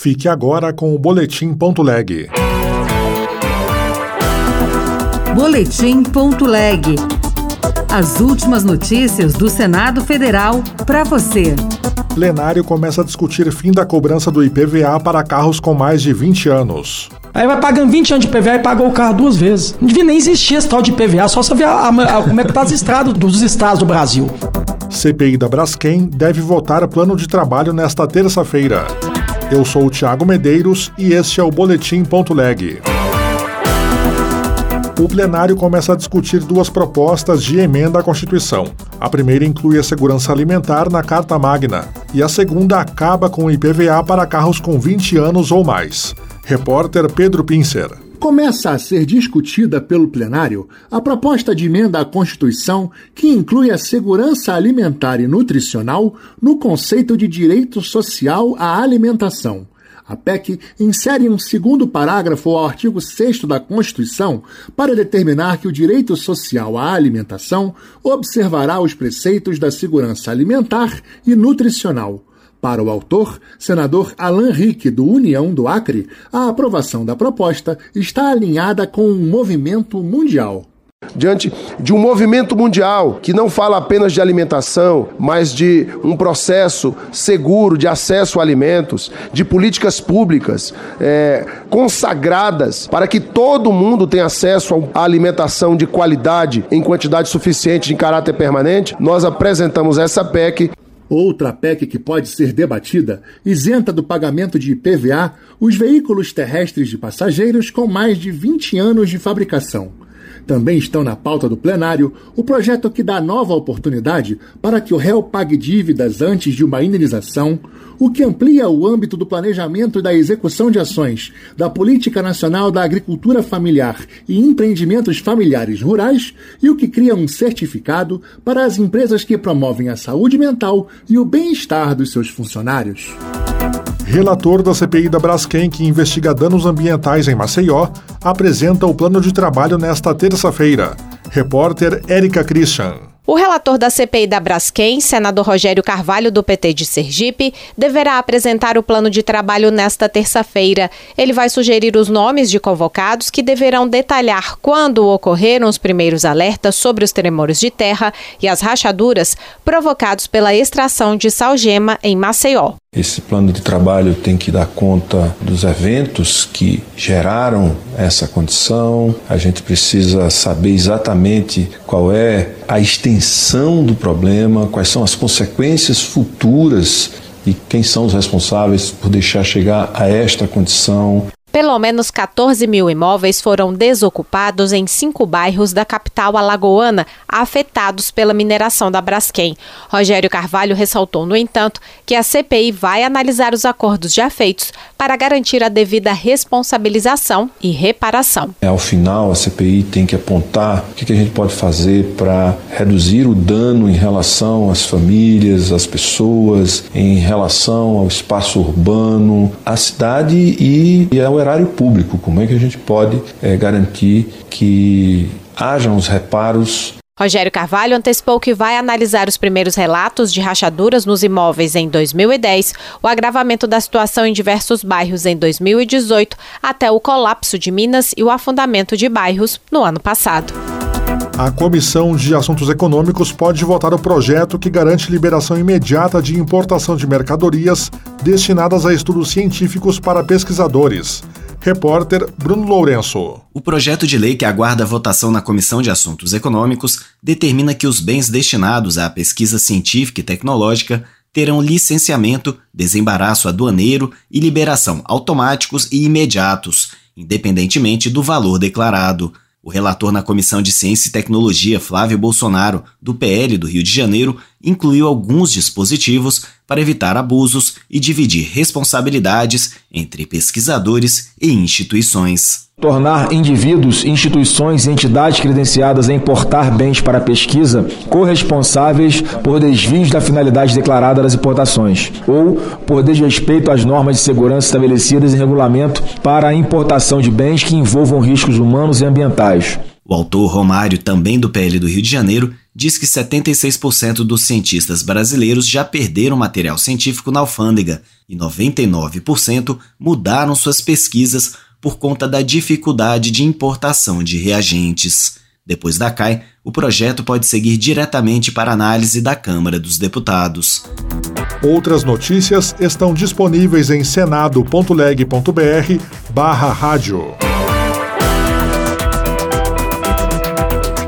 Fique agora com o Boletim.leg. Boletim.leg. As últimas notícias do Senado Federal para você. Plenário começa a discutir fim da cobrança do IPVA para carros com mais de 20 anos. Aí vai pagando 20 anos de IPVA e pagou o carro duas vezes. Não devia nem existir esse tal de IPVA, só você ver a, a, a, como é que tá as estradas dos estados do Brasil. CPI da Braskem deve votar plano de trabalho nesta terça-feira. Eu sou o Thiago Medeiros e este é o Boletim.leg. O plenário começa a discutir duas propostas de emenda à Constituição. A primeira inclui a segurança alimentar na Carta Magna e a segunda acaba com o IPVA para carros com 20 anos ou mais. Repórter Pedro Pincer. Começa a ser discutida pelo plenário a proposta de emenda à Constituição que inclui a segurança alimentar e nutricional no conceito de direito social à alimentação. A PEC insere um segundo parágrafo ao artigo 6 da Constituição para determinar que o direito social à alimentação observará os preceitos da segurança alimentar e nutricional para o autor, senador Alain Rick, do União do Acre, a aprovação da proposta está alinhada com um movimento mundial. Diante de um movimento mundial que não fala apenas de alimentação, mas de um processo seguro de acesso a alimentos, de políticas públicas é, consagradas para que todo mundo tenha acesso a alimentação de qualidade em quantidade suficiente, em caráter permanente, nós apresentamos essa PEC Outra PEC que pode ser debatida isenta do pagamento de IPVA os veículos terrestres de passageiros com mais de 20 anos de fabricação. Também estão na pauta do plenário o projeto que dá nova oportunidade para que o réu pague dívidas antes de uma indenização, o que amplia o âmbito do planejamento e da execução de ações da Política Nacional da Agricultura Familiar e Empreendimentos Familiares Rurais e o que cria um certificado para as empresas que promovem a saúde mental e o bem-estar dos seus funcionários. Relator da CPI da Braskem, que investiga danos ambientais em Maceió, apresenta o plano de trabalho nesta terça-feira. Repórter Érica Christian. O relator da CPI da Braskem, senador Rogério Carvalho, do PT de Sergipe, deverá apresentar o plano de trabalho nesta terça-feira. Ele vai sugerir os nomes de convocados que deverão detalhar quando ocorreram os primeiros alertas sobre os tremores de terra e as rachaduras provocados pela extração de salgema em Maceió. Esse plano de trabalho tem que dar conta dos eventos que geraram essa condição. A gente precisa saber exatamente qual é a extensão do problema, quais são as consequências futuras e quem são os responsáveis por deixar chegar a esta condição. Pelo menos 14 mil imóveis foram desocupados em cinco bairros da capital alagoana, afetados pela mineração da Braskem. Rogério Carvalho ressaltou, no entanto, que a CPI vai analisar os acordos já feitos para garantir a devida responsabilização e reparação. Ao final, a CPI tem que apontar o que a gente pode fazer para reduzir o dano em relação às famílias, às pessoas, em relação ao espaço urbano, à cidade e, e ao erário público. Como é que a gente pode é, garantir que hajam os reparos Rogério Carvalho antecipou que vai analisar os primeiros relatos de rachaduras nos imóveis em 2010, o agravamento da situação em diversos bairros em 2018, até o colapso de Minas e o afundamento de bairros no ano passado. A Comissão de Assuntos Econômicos pode votar o projeto que garante liberação imediata de importação de mercadorias destinadas a estudos científicos para pesquisadores. Repórter Bruno Lourenço. O projeto de lei que aguarda votação na Comissão de Assuntos Econômicos determina que os bens destinados à pesquisa científica e tecnológica terão licenciamento, desembaraço aduaneiro e liberação automáticos e imediatos, independentemente do valor declarado. O relator na Comissão de Ciência e Tecnologia, Flávio Bolsonaro, do PL do Rio de Janeiro, incluiu alguns dispositivos para evitar abusos e dividir responsabilidades entre pesquisadores e instituições. Tornar indivíduos, instituições e entidades credenciadas a importar bens para pesquisa corresponsáveis por desvios da finalidade declarada das importações ou por desrespeito às normas de segurança estabelecidas em regulamento para a importação de bens que envolvam riscos humanos e ambientais. O autor Romário, também do PL do Rio de Janeiro, diz que 76% dos cientistas brasileiros já perderam material científico na alfândega e 99% mudaram suas pesquisas por conta da dificuldade de importação de reagentes. Depois da CAI, o projeto pode seguir diretamente para análise da Câmara dos Deputados. Outras notícias estão disponíveis em senado.leg.br barra rádio.